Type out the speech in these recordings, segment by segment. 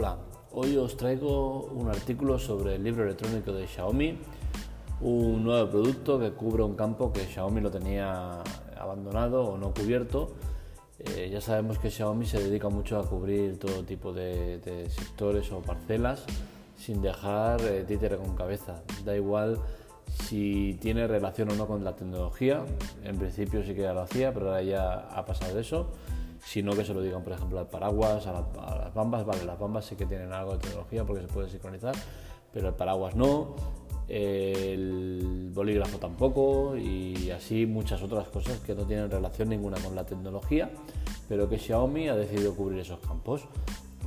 Hola, hoy os traigo un artículo sobre el libro electrónico de Xiaomi, un nuevo producto que cubre un campo que Xiaomi lo tenía abandonado o no cubierto. Eh, ya sabemos que Xiaomi se dedica mucho a cubrir todo tipo de, sectores o parcelas sin dejar eh, títere con cabeza. Da igual si tiene relación o no con la tecnología, en principio sí que ya lo hacía, pero ahora ya ha pasado de eso sino que se lo digan, por ejemplo, al paraguas, a, las bambas, vale, las bambas sí que tienen algo de tecnología porque se puede sincronizar, pero el paraguas no, el bolígrafo tampoco y así muchas otras cosas que no tienen relación ninguna con la tecnología, pero que Xiaomi ha decidido cubrir esos campos.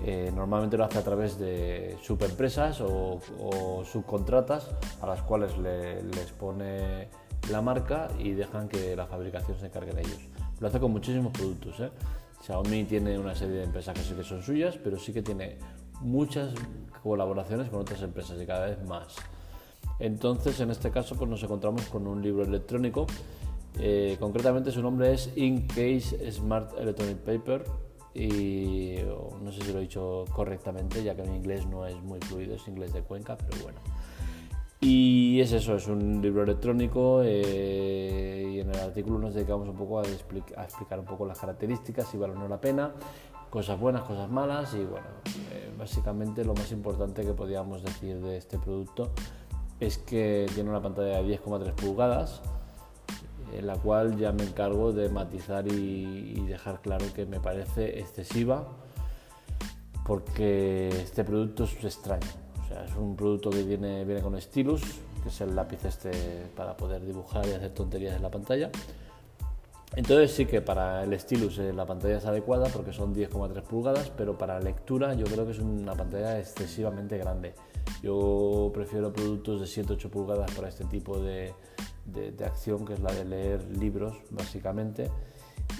Eh, normalmente lo hace a través de subempresas o, o subcontratas a las cuales les pone la marca y dejan que la fabricación se encargue de ellos. Lo hace con muchísimos productos. ¿eh? Xiaomi tiene una serie de empresas que sí que son suyas, pero sí que tiene muchas colaboraciones con otras empresas y cada vez más. Entonces, en este caso, pues nos encontramos con un libro electrónico. Eh, concretamente, su nombre es Incase Smart Electronic Paper y no sé si lo he dicho correctamente, ya que mi inglés no es muy fluido, es inglés de Cuenca, pero bueno. Y es eso, es un libro electrónico eh, y en el artículo nos dedicamos un poco a, explicar un poco las características, si vale o no la pena, cosas buenas, cosas malas y bueno, eh, básicamente lo más importante que podíamos decir de este producto es que tiene una pantalla de 10,3 pulgadas, en la cual ya me encargo de matizar y, y dejar claro que me parece excesiva porque este producto es extraño es un producto que viene, viene con stylus, que es el lápiz este para poder dibujar y hacer tonterías en la pantalla. Entonces sí que para el stylus eh, la pantalla es adecuada porque son 10,3 pulgadas, pero para lectura yo creo que es una pantalla excesivamente grande. Yo prefiero productos de 7-8 pulgadas para este tipo de, de, acción, que es la de leer libros básicamente.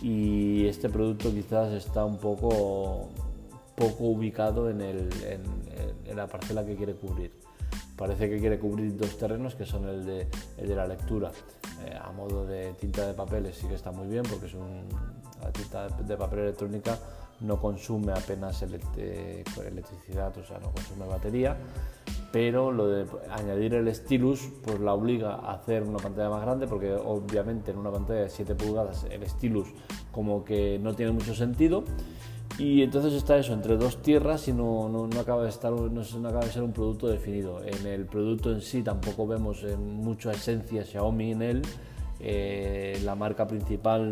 Y este producto quizás está un poco poco ubicado en, el, en, la parcela que quiere cubrir. Parece que quiere cubrir dos terrenos que son el de, el de la lectura. Eh, a modo de tinta de papeles sí que está muy bien porque es un, la tinta de papel electrónica no consume apenas electricidad, o sea, no consume batería, pero lo de añadir el stylus pues la obliga a hacer una pantalla más grande porque obviamente en una pantalla de 7 pulgadas el stylus como que no tiene mucho sentido y entonces está eso, entre dos tierras y no, no, no acaba, de estar, no, no, acaba de ser un producto definido. En el producto en sí tampoco vemos mucha esencia Xiaomi en él. Eh, la marca principal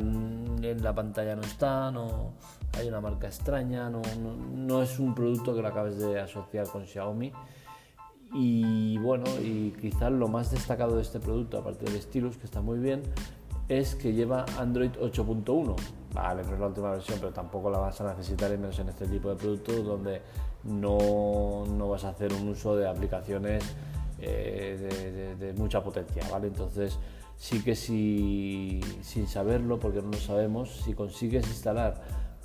en la pantalla no está, no, hay una marca extraña, no, no, es un producto que lo acabes de asociar con Xiaomi. Y bueno, y quizás lo más destacado de este producto, aparte del Stylus, que está muy bien, es que lleva Android 8.1. Vale, no es la última versión, pero tampoco la vas a necesitar en este tipo de productos donde no, no vas a hacer un uso de aplicaciones eh, de, mucha potencia, ¿vale? Entonces sí que si, sin saberlo, porque no lo sabemos, si consigues instalar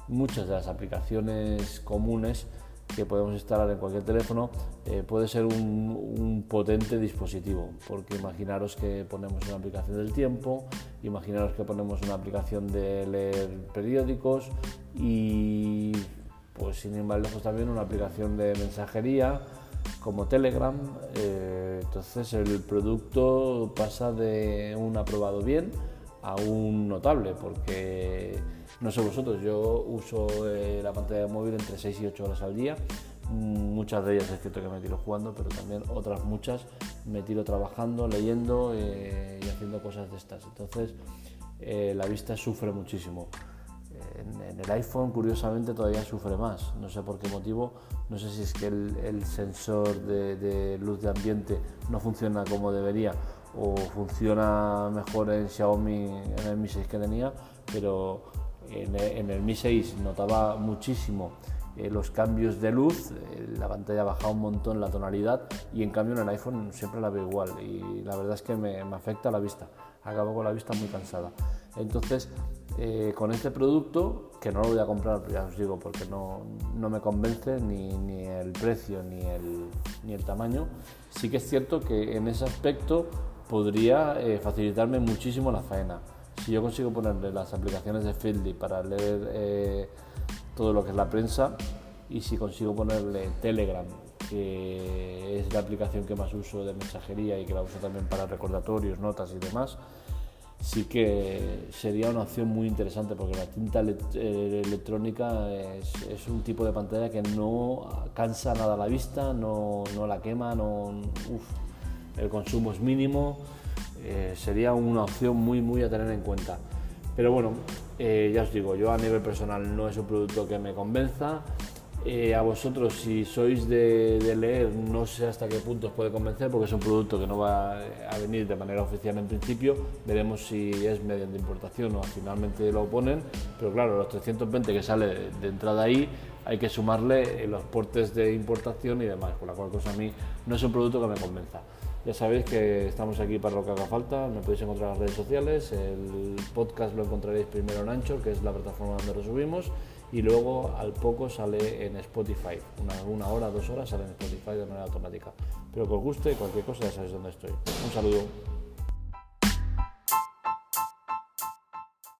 muchas de las aplicaciones comunes, que podemos instalar en cualquier teléfono eh, puede ser un, potente dispositivo, porque imaginaros que ponemos una aplicación del tiempo, imaginaros que ponemos una aplicación de leer periódicos y pues sin ir más también una aplicación de mensajería como Telegram, eh, entonces el producto pasa de un aprobado bien a un notable, porque no sé vosotros, yo uso eh, la pantalla de móvil entre 6 y 8 horas al día. Muchas de ellas es cierto que me tiro jugando, pero también otras muchas me tiro trabajando, leyendo eh, y haciendo cosas de estas. Entonces eh, la vista sufre muchísimo. En, el iPhone, curiosamente, todavía sufre más. No sé por qué motivo. No sé si es que el, sensor de, luz de ambiente no funciona como debería o funciona mejor en Xiaomi en el Mi 6 que tenía, pero en, el Mi 6 notaba muchísimo eh, los cambios de luz, eh, la pantalla bajaba un montón la tonalidad y en cambio en el iPhone siempre la veo igual y la verdad es que me, afecta la vista, acabo con la vista muy cansada. Entonces, eh, con este producto, que no lo voy a comprar, ya os digo, porque no, no me convence ni, ni, el precio ni el, ni el tamaño, sí que es cierto que en ese aspecto podría facilitarme muchísimo la faena. Si yo consigo ponerle las aplicaciones de Feedly para leer eh, todo lo que es la prensa, y si consigo ponerle Telegram, que es la aplicación que más uso de mensajería y que la uso también para recordatorios, notas y demás, sí que sería una opción muy interesante porque la tinta eh, electrónica es, un tipo de pantalla que no cansa nada la vista, no, la quema, no, el consumo es mínimo, eh, sería una opción muy, muy a tener en cuenta. Pero bueno, eh, ya os digo, yo a nivel personal no es un producto que me convenza. Eh, a vosotros, si sois de, leer, no sé hasta qué punto os puede convencer, porque es un producto que no va a venir de manera oficial en principio. Veremos si es mediante importación o finalmente lo ponen. Pero claro, los 320 que sale de entrada ahí, hay que sumarle los portes de importación y demás, por la cual cosa a mí no es un producto que me convenza. Ya sabéis que estamos aquí para lo que haga falta, me podéis encontrar en las redes sociales, el podcast lo encontraréis primero en Anchor, que es la plataforma donde lo subimos, y luego al poco sale en Spotify, una, una hora, dos horas sale en Spotify de manera automática. Espero que os guste, cualquier cosa ya sabéis dónde estoy. Un saludo.